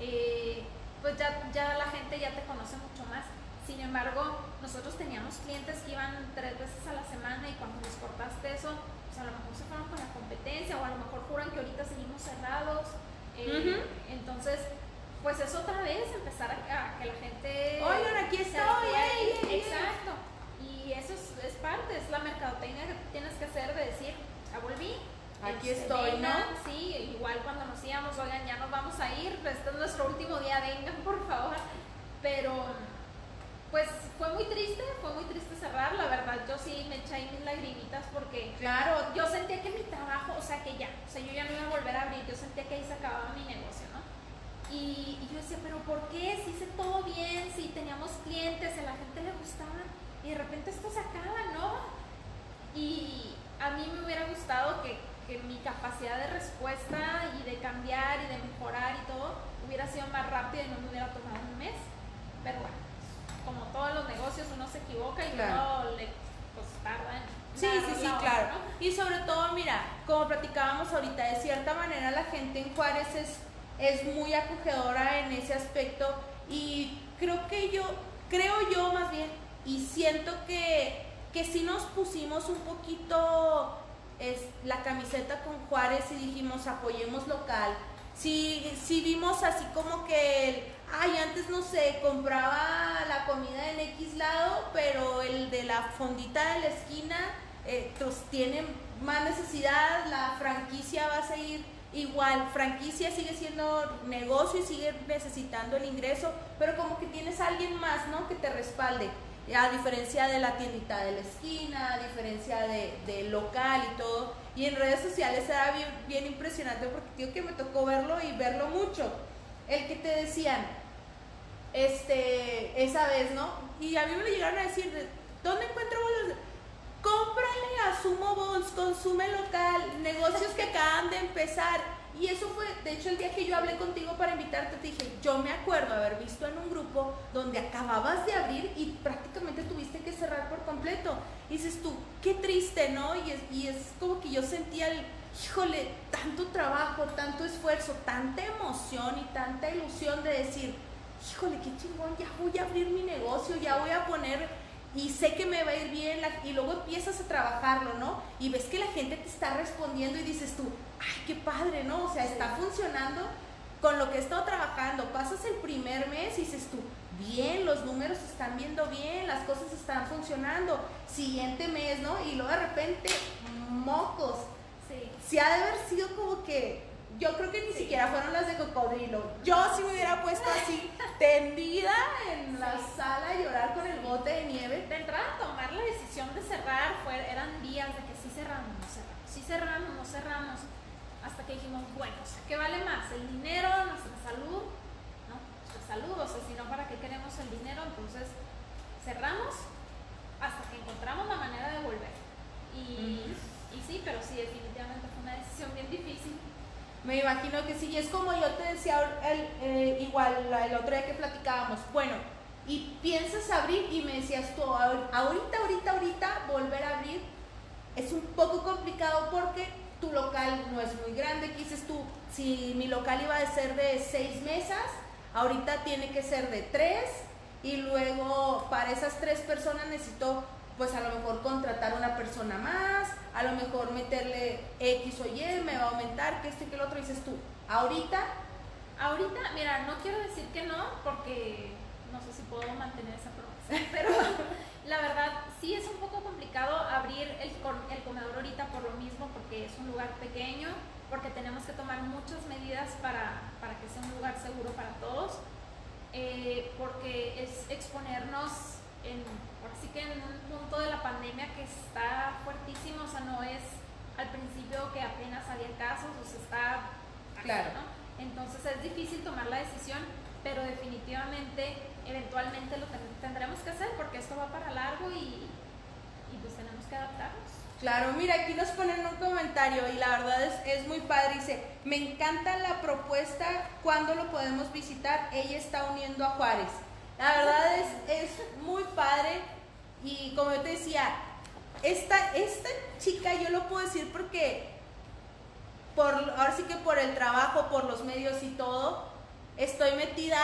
S2: Eh, pues ya, ya la gente ya te conoce mucho más. Sin embargo, nosotros teníamos clientes que iban tres veces a la semana y cuando les cortaste eso, a lo mejor se fueron con la competencia o a lo mejor juran que ahorita seguimos cerrados. Eh, entonces, pues es otra vez empezar a, que la gente...
S1: Oigan, aquí estoy.
S2: Exacto. Y eso es, es, parte, es la mercadotecnia que tienes que hacer de decir, ya volví,
S1: Aquí estoy, ¿no?
S2: Sí, igual cuando nos íbamos, oigan, ya nos vamos a ir, este es nuestro último día, vengan por favor. Pero, pues fue muy triste, fue muy triste cerrar, la verdad, yo sí me eché mis lagrimitas porque
S1: claro.
S2: yo sentía que mi trabajo, o sea, que ya, o sea, yo ya no iba a volver a abrir, yo sentía que ahí se acababa mi negocio, ¿no? Y, y yo decía, pero ¿por qué? Si hice todo bien, si teníamos clientes, a la gente le gustaba, y de repente esto se acaba, ¿no? Y a mí me hubiera gustado que que mi capacidad de respuesta y de cambiar y de mejorar y todo hubiera sido más rápida y no me hubiera tomado un mes. Pero bueno, como todos los negocios uno se equivoca y claro. le pues, tarda en
S1: Sí, sí, sí, claro. Y sobre todo, mira, como platicábamos ahorita, de cierta manera la gente en Juárez es, es muy acogedora en ese aspecto y creo que yo, creo yo más bien, y siento que, que sí nos pusimos un poquito es la camiseta con Juárez y dijimos apoyemos local. Si, si vimos así como que, el, ay, antes no sé, compraba la comida en X lado, pero el de la fondita de la esquina, eh, pues tiene más necesidad, la franquicia va a seguir igual, franquicia sigue siendo negocio y sigue necesitando el ingreso, pero como que tienes a alguien más, ¿no? Que te respalde a diferencia de la tiendita de la esquina, a diferencia de, del local y todo. Y en redes sociales era bien, bien impresionante porque tío que me tocó verlo y verlo mucho. El que te decían, este, esa vez, ¿no? Y a mí me llegaron a decir, ¿dónde encuentro bolos? Cómprale a Sumo Bones, consume local, negocios que acaban de empezar y eso fue, de hecho, el día que yo hablé contigo para invitarte, te dije, yo me acuerdo haber visto en un grupo donde acababas de abrir y prácticamente tuviste que cerrar por completo. Y dices tú, qué triste, ¿no? Y es, y es yo sentía el, híjole, tanto trabajo, tanto esfuerzo, tanta emoción y tanta ilusión de decir, híjole, qué chingón, ya voy a abrir mi negocio, ya voy a poner y sé que me va a ir bien y luego empiezas a trabajarlo, ¿no? Y ves que la gente te está respondiendo y dices tú, ay, qué padre, ¿no? O sea, está funcionando con lo que he estado trabajando. Pasas el primer mes y dices tú, bien, los números están viendo bien, las cosas están funcionando. Siguiente mes, ¿no? Y luego de repente, mocos. Sí. Se ha de haber sido como que yo creo que ni siquiera fueron las de cocodrilo. Yo sí me hubiera puesto así, (laughs) tendida en la sala a llorar con el bote de nieve.
S2: De entrada, tomar la decisión de cerrar fue, eran días de que sí cerramos, no cerramos, sí cerramos, no cerramos. Hasta que dijimos, bueno, ¿qué vale más? ¿El dinero, nuestra salud? Salud, o sea, si no, ¿para qué queremos el dinero? Entonces, cerramos hasta que encontramos la manera de volver. Y, y sí, pero sí, definitivamente fue una decisión bien difícil
S1: me imagino que sí, y es como yo te decía el, eh, igual el otro día que platicábamos, bueno, y piensas abrir y me decías tú, ahorita, ahorita, ahorita, volver a abrir es un poco complicado porque tu local no es muy grande, que dices tú, si mi local iba a ser de seis mesas, ahorita tiene que ser de tres y luego para esas tres personas necesito pues a lo mejor contratar una persona más, a lo mejor meterle X o Y, me va a aumentar, que este y que el otro, dices tú, ahorita.
S2: Ahorita, mira, no quiero decir que no, porque no sé si puedo mantener esa promesa, (laughs) pero la verdad sí es un poco complicado abrir el, el comedor ahorita por lo mismo, porque es un lugar pequeño, porque tenemos que tomar muchas medidas para, para que sea un lugar seguro para todos, eh, porque es exponernos en, así que en un punto de la pandemia que está fuertísimo, o sea, no es al principio que apenas había casos, o sea, está...
S1: Claro.
S2: Entonces es difícil tomar la decisión, pero definitivamente, eventualmente lo tendremos que hacer porque esto va para largo y, y pues tenemos que adaptarnos.
S1: Claro, mira, aquí nos ponen un comentario y la verdad es, es muy padre. Dice, me encanta la propuesta, ¿cuándo lo podemos visitar? Ella está uniendo a Juárez. La verdad es, es muy padre y como yo te decía, esta, esta chica yo lo puedo decir porque por, ahora sí que por el trabajo, por los medios y todo, estoy metida,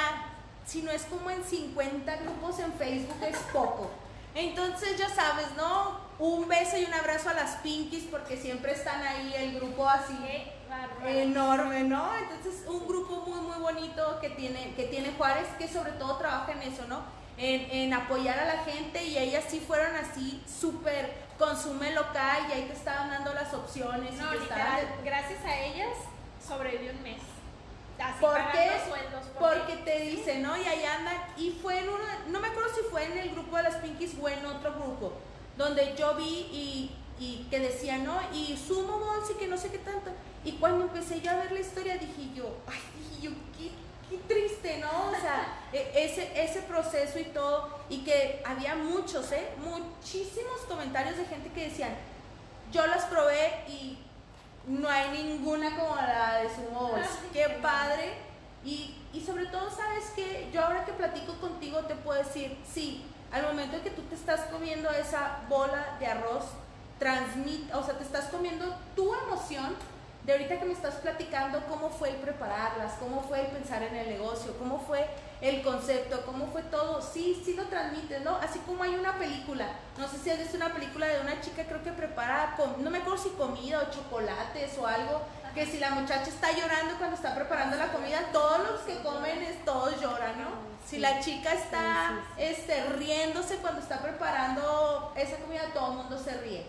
S1: si no es como en 50 grupos en Facebook, es poco. Entonces ya sabes, ¿no? Un beso y un abrazo a las Pinkies porque siempre están ahí el grupo así enorme, ¿no? Entonces un grupo muy muy bonito que tiene que tiene Juárez que sobre todo trabaja en eso, ¿no? En, en apoyar a la gente y ellas sí fueron así súper consume local y ahí te estaban dando las opciones.
S2: No, gracias a ellas sobrevivió un mes. Así
S1: ¿Por qué? Sueldos, porque te dicen, ¿no? Y ahí andan. Y fue en uno, no me acuerdo si fue en el grupo de las Pinkies o en otro grupo, donde yo vi y, y que decía, ¿no? Y sumo y que no sé qué tanto. Y cuando empecé yo a ver la historia dije yo, ay, dije yo, qué, qué triste, ¿no? O sea, (laughs) e, ese, ese proceso y todo. Y que había muchos, ¿eh? Muchísimos comentarios de gente que decían, yo las probé y no hay ninguna como la de sumo bolsa. Qué padre. Y, y sobre todo, ¿sabes qué? Yo ahora que platico contigo te puedo decir, sí, al momento de que tú te estás comiendo esa bola de arroz, transmite, o sea, te estás comiendo tu emoción de ahorita que me estás platicando cómo fue el prepararlas, cómo fue el pensar en el negocio, cómo fue el concepto, cómo fue todo, sí, sí lo transmites, ¿no? Así como hay una película, no sé si has visto una película de una chica, creo que prepara, no me acuerdo si comida o chocolates o algo, que si la muchacha está llorando cuando está preparando la comida, todos los que comen, es, todos lloran, ¿no? Si la chica está este, riéndose cuando está preparando esa comida, todo el mundo se ríe.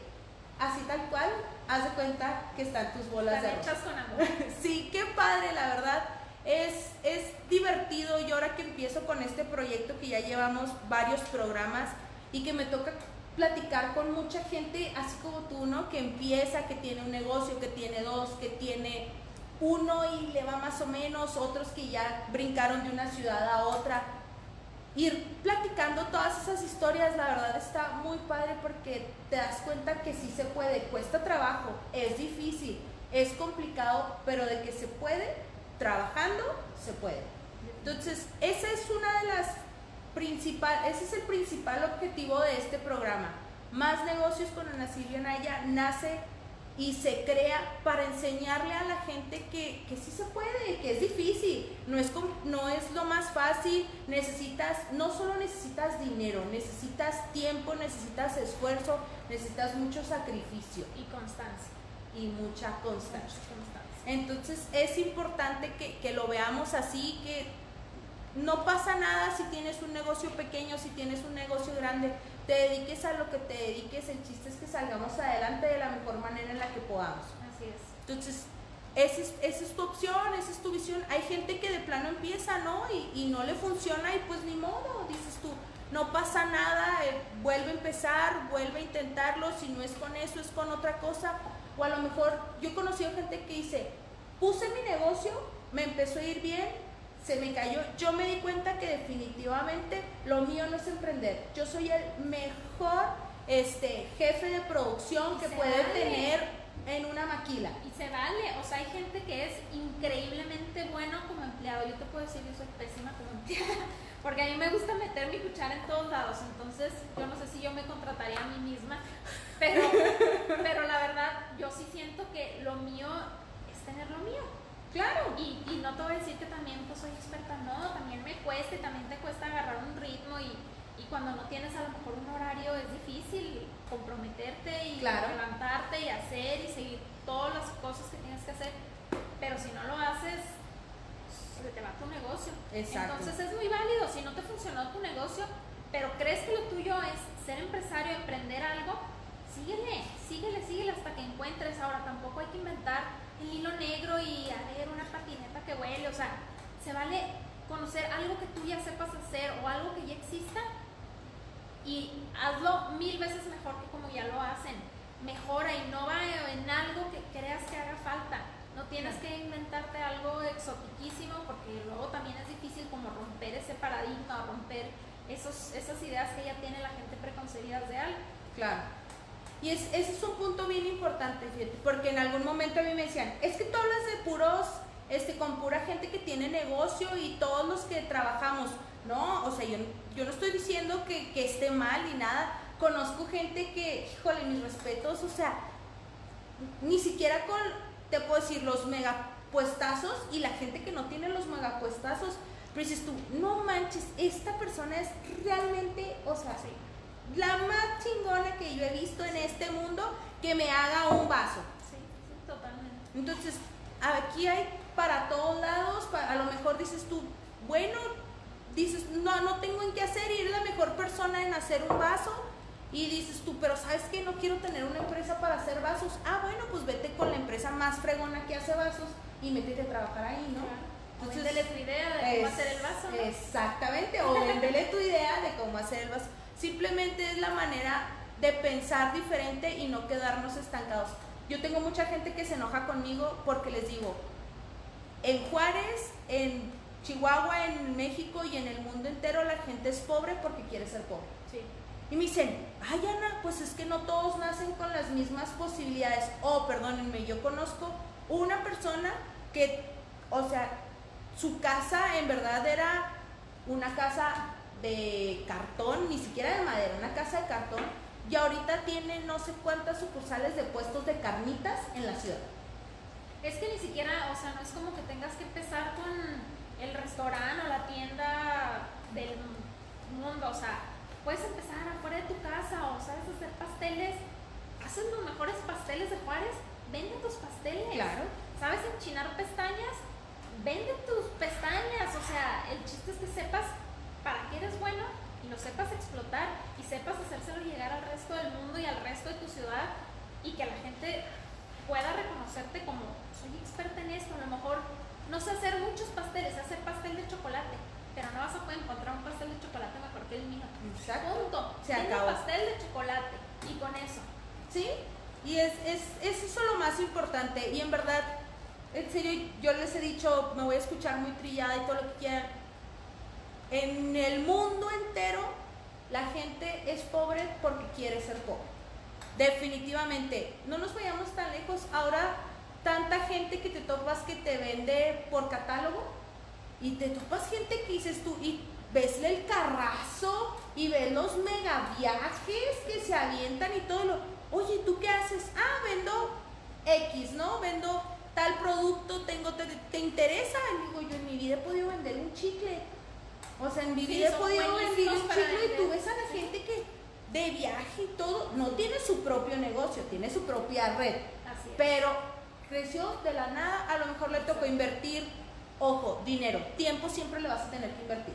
S1: Así tal cual, haz de cuenta que están tus bolas de arroz.
S2: con amor. (laughs)
S1: sí, qué padre, la verdad. Es, es divertido y ahora que empiezo con este proyecto que ya llevamos varios programas y que me toca platicar con mucha gente así como tú, ¿no? Que empieza, que tiene un negocio, que tiene dos, que tiene uno y le va más o menos, otros que ya brincaron de una ciudad a otra ir platicando todas esas historias, la verdad está muy padre porque te das cuenta que sí se puede, cuesta trabajo, es difícil, es complicado, pero de que se puede, trabajando, se puede. Entonces, esa es una de las principales, ese es el principal objetivo de este programa. Más negocios con Ana Silvia Naya nace y se crea para enseñarle a la gente que, que sí se puede, que es difícil, no es, no es lo más fácil, necesitas, no solo necesitas dinero, necesitas tiempo, necesitas esfuerzo, necesitas mucho sacrificio.
S2: Y constancia.
S1: Y mucha constancia. Entonces es importante que, que lo veamos así, que no pasa nada si tienes un negocio pequeño, si tienes un negocio grande, te dediques a lo que te dediques, el chiste es que salgamos adelante de la mejor manera en la que podamos.
S2: Así es.
S1: Entonces, esa es, esa es tu opción, esa es tu visión. Hay gente que de plano empieza, ¿no? Y, y no le funciona y pues ni modo, dices tú, no pasa nada, eh, vuelve a empezar, vuelve a intentarlo, si no es con eso, es con otra cosa. O a lo mejor yo he conocido gente que dice, puse mi negocio, me empezó a ir bien, se me cayó. Yo me di cuenta que definitivamente lo mío no es emprender. Yo soy el mejor este, jefe de producción que puede tener en una maquila.
S2: Y se vale, o sea, hay gente que es increíblemente bueno como empleado. Yo te puedo decir, yo soy pésima como empleada, (laughs) porque a mí me gusta meter mi cuchara en todos lados. Entonces, yo no sé si yo me contrataría a mí misma, pero, pero la verdad, yo sí siento que lo mío es tener lo mío.
S1: Claro.
S2: Y, y no te voy a decir que también pues soy experta, no, también me cuesta y también te cuesta agarrar un ritmo y, y cuando no tienes a lo mejor un horario es difícil comprometerte y levantarte y hacer y seguir todas las cosas que tienes que hacer, pero si no lo haces, se te va tu negocio.
S1: Exacto.
S2: Entonces es muy válido, si no te funcionó tu negocio, pero crees que lo tuyo es ser empresario, emprender algo, síguele, síguele, síguele hasta que encuentres. Ahora tampoco hay que inventar hilo negro y a ver una patineta que huele, o sea, se vale conocer algo que tú ya sepas hacer o algo que ya exista y hazlo mil veces mejor que como ya lo hacen. Mejora, innova en algo que creas que haga falta. No tienes que inventarte algo exotiquísimo porque luego también es difícil como romper ese paradigma romper esos, esas ideas que ya tiene la gente preconcebidas de algo.
S1: Claro. Y es, ese es un punto bien importante, porque en algún momento a mí me decían, es que tú hablas de puros, este, con pura gente que tiene negocio y todos los que trabajamos. No, o sea, yo, yo no estoy diciendo que, que esté mal ni nada. Conozco gente que, híjole, mis respetos, o sea, ni siquiera con, te puedo decir, los megapuestazos y la gente que no tiene los megapuestazos, pero dices tú, no manches, esta persona es realmente, o sea, sí la más chingona que yo he visto en este mundo que me haga un vaso.
S2: Sí, sí, totalmente.
S1: Entonces, aquí hay para todos lados, a lo mejor dices tú, bueno, dices, no, no tengo en qué hacer y eres la mejor persona en hacer un vaso. Y dices tú, pero sabes que no quiero tener una empresa para hacer vasos. Ah, bueno, pues vete con la empresa más fregona que hace vasos y métete a trabajar ahí, ¿no?
S2: Claro. Entonces, tu idea de cómo hacer el vaso.
S1: Exactamente, o vendele tu idea de cómo hacer el vaso. Simplemente es la manera de pensar diferente y no quedarnos estancados. Yo tengo mucha gente que se enoja conmigo porque les digo, en Juárez, en Chihuahua, en México y en el mundo entero la gente es pobre porque quiere ser pobre. Y me dicen, ay Ana, pues es que no todos nacen con las mismas posibilidades. Oh, perdónenme, yo conozco una persona que, o sea, su casa en verdad era una casa de cartón, ni siquiera de madera, una casa de cartón, y ahorita tiene no sé cuántas sucursales de puestos de carnitas en la ciudad.
S2: Es que ni siquiera, o sea, no es como que tengas que empezar con el restaurante o la tienda del mundo, o sea, puedes empezar afuera de tu casa o sabes hacer pasteles, haces los mejores pasteles de Juárez, vende tus pasteles.
S1: Claro.
S2: ¿Sabes enchinar pestañas? Vende tus pestañas, o sea, el chiste es que sepas para qué eres bueno y lo sepas explotar y sepas hacérselo llegar al resto del mundo y al resto de tu ciudad y que la gente pueda reconocerte como soy experta en esto, a lo mejor no sé hacer muchos pasteles, hacer pastel de chocolate, pero no vas a poder encontrar un pastel de chocolate mejor que el mío.
S1: Exacto.
S2: Punto.
S1: Se acabó.
S2: pastel de chocolate y con eso.
S1: Sí, y es, es, es eso lo más importante. Y en verdad, en serio, yo les he dicho, me voy a escuchar muy trillada y todo lo que quieran en el mundo entero la gente es pobre porque quiere ser pobre. Definitivamente. No nos vayamos tan lejos. Ahora tanta gente que te topas que te vende por catálogo y te topas gente que dices tú y vesle el carrazo y ves los mega viajes que se avientan y todo lo. Oye, ¿tú qué haces? Ah, vendo X, ¿no? Vendo tal producto, tengo, te, te interesa. digo, yo en mi vida he podido vender un chicle o sea, en vivir he podido vivir un chicle y tú ves a la gente que de viaje y todo, no tiene su propio negocio, tiene su propia red. Pero creció de la nada, a lo mejor le tocó invertir, ojo, dinero, tiempo siempre le vas a tener que invertir.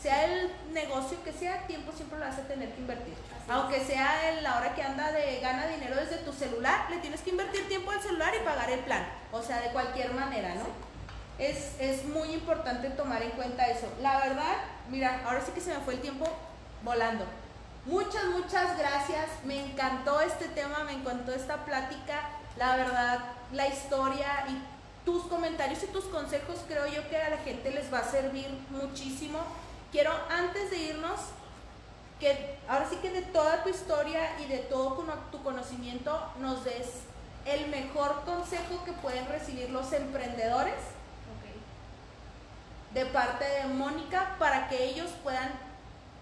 S1: Sea el negocio que sea, tiempo siempre le vas a tener que invertir. Aunque sea la hora que anda de gana dinero desde tu celular, le tienes que invertir tiempo al celular y pagar el plan. O sea, de cualquier manera, ¿no? Es, muy importante tomar en cuenta eso. La verdad, mira, ahora sí que se me fue el tiempo volando. Muchas, muchas gracias. Me encantó este tema, me encantó esta plática. La verdad, la historia y tus comentarios y tus consejos creo yo que a la gente les va a servir muchísimo. Quiero antes de irnos que ahora sí que de toda tu historia y de todo tu conocimiento nos des el mejor consejo que pueden recibir los emprendedores de parte de Mónica para que ellos puedan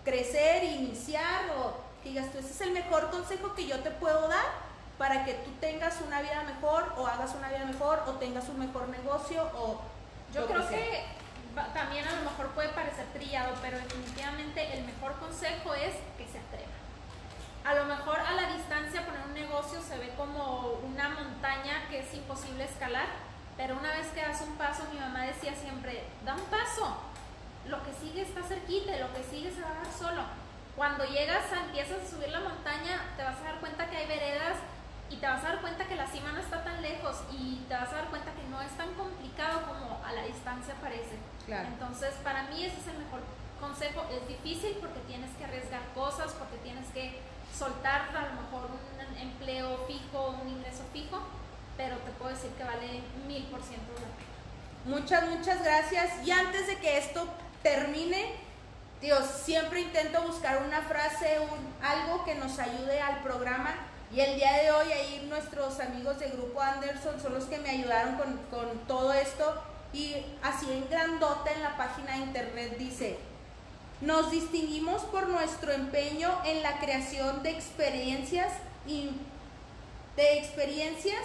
S1: crecer, iniciar o digas tú, ese es el mejor consejo que yo te puedo dar para que tú tengas una vida mejor o hagas una vida mejor o tengas un mejor negocio o...
S2: Yo creo que, también a lo mejor puede parecer trillado, pero definitivamente el mejor consejo es que se atreva. A lo mejor a la distancia poner un negocio se ve como una montaña que es imposible escalar, pero una vez que das un paso, mi mamá decía siempre, da un paso, lo que sigue está cerquita, lo que sigue se va a dar solo. Cuando llegas, empiezas a subir la montaña, te vas a dar cuenta que hay veredas y te vas a dar cuenta que la cima no está tan lejos y te vas a dar cuenta que no es tan complicado como a la distancia parece. Entonces, para mí ese es el mejor consejo. Es difícil porque tienes que arriesgar cosas, porque tienes que soltar a lo mejor un empleo fijo, un ingreso fijo, pero te puedo decir que vale mil por ciento la pena.
S1: Muchas, muchas gracias. Y antes de que esto termine, Dios, siempre intento buscar una frase, algo que nos ayude al programa y el día de hoy ahí nuestros amigos de Grupo Anderson son los que me ayudaron con, todo esto. Y así en grandota en la página de internet dice, nos distinguimos por nuestro empeño en la creación de experiencias y de experiencias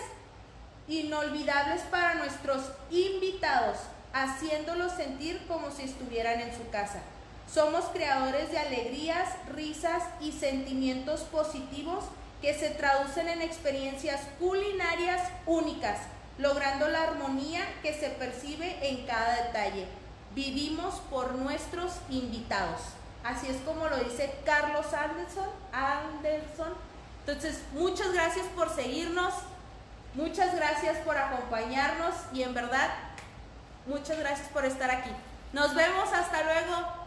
S1: inolvidables para nuestros invitados, haciéndolos sentir como si estuvieran en su casa. Somos creadores de alegrías, risas y sentimientos positivos que se traducen en experiencias culinarias únicas, logrando la armonía que se percibe en cada detalle. Vivimos por nuestros invitados. Así es como lo dice Carlos Anderson. Anderson. Entonces, muchas gracias por seguirnos, muchas gracias por acompañarnos y en verdad, muchas gracias por estar aquí. Nos vemos, hasta luego.